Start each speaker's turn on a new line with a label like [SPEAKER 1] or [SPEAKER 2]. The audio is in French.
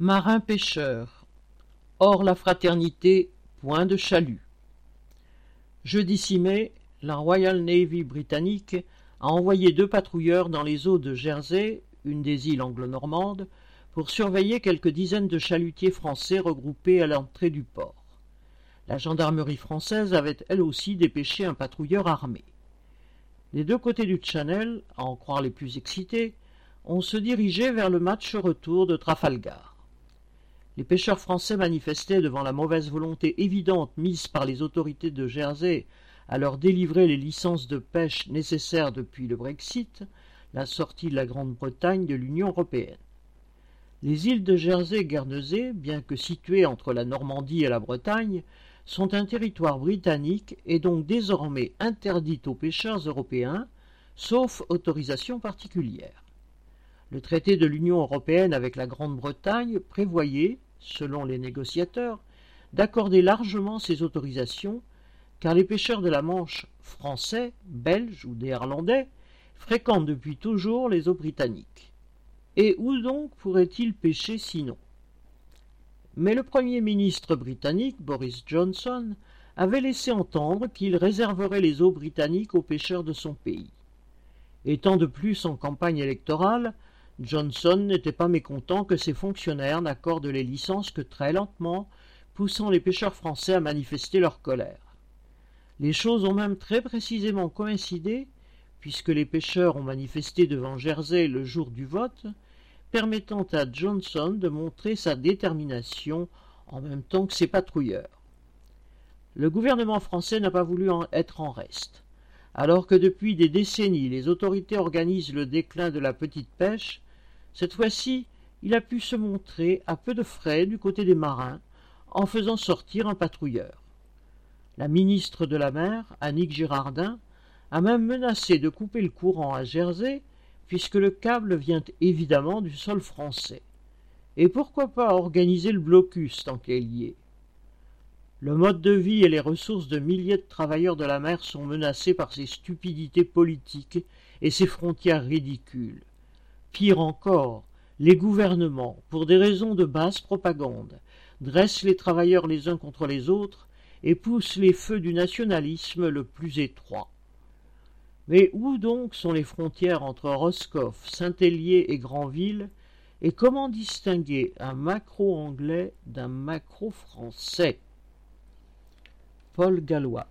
[SPEAKER 1] Marin pêcheur. Hors la fraternité, point de chalut. Jeudi 6 mai, la Royal Navy britannique a envoyé deux patrouilleurs dans les eaux de Jersey, une des îles anglo-normandes, pour surveiller quelques dizaines de chalutiers français regroupés à l'entrée du port. La gendarmerie française avait elle aussi dépêché un patrouilleur armé. Des deux côtés du Channel, à en croire les plus excités, on se dirigeait vers le match retour de Trafalgar. Les pêcheurs français manifestaient devant la mauvaise volonté évidente mise par les autorités de Jersey à leur délivrer les licences de pêche nécessaires depuis le Brexit, la sortie de la Grande-Bretagne de l'Union européenne. Les îles de Jersey Guernesey, bien que situées entre la Normandie et la Bretagne, sont un territoire britannique et donc désormais interdites aux pêcheurs européens, sauf autorisation particulière. Le traité de l'Union européenne avec la Grande-Bretagne prévoyait, selon les négociateurs, d'accorder largement ces autorisations, car les pêcheurs de la Manche français, belges ou néerlandais fréquentent depuis toujours les eaux britanniques. Et où donc pourraient-ils pêcher sinon? Mais le Premier ministre britannique, Boris Johnson, avait laissé entendre qu'il réserverait les eaux britanniques aux pêcheurs de son pays. Étant de plus en campagne électorale, Johnson n'était pas mécontent que ses fonctionnaires n'accordent les licences que très lentement, poussant les pêcheurs français à manifester leur colère. Les choses ont même très précisément coïncidé, puisque les pêcheurs ont manifesté devant Jersey le jour du vote, permettant à Johnson de montrer sa détermination en même temps que ses patrouilleurs. Le gouvernement français n'a pas voulu en être en reste. Alors que depuis des décennies les autorités organisent le déclin de la petite pêche, cette fois-ci, il a pu se montrer à peu de frais du côté des marins en faisant sortir un patrouilleur. La ministre de la mer, Annick Girardin, a même menacé de couper le courant à Jersey, puisque le câble vient évidemment du sol français. Et pourquoi pas organiser le blocus tant qu'elle y est Le mode de vie et les ressources de milliers de travailleurs de la mer sont menacés par ces stupidités politiques et ces frontières ridicules. Pire encore, les gouvernements, pour des raisons de basse propagande, dressent les travailleurs les uns contre les autres et poussent les feux du nationalisme le plus étroit. Mais où donc sont les frontières entre Roscoff, Saint-Hélier et Granville, et comment distinguer un macro anglais d'un macro français? Paul Gallois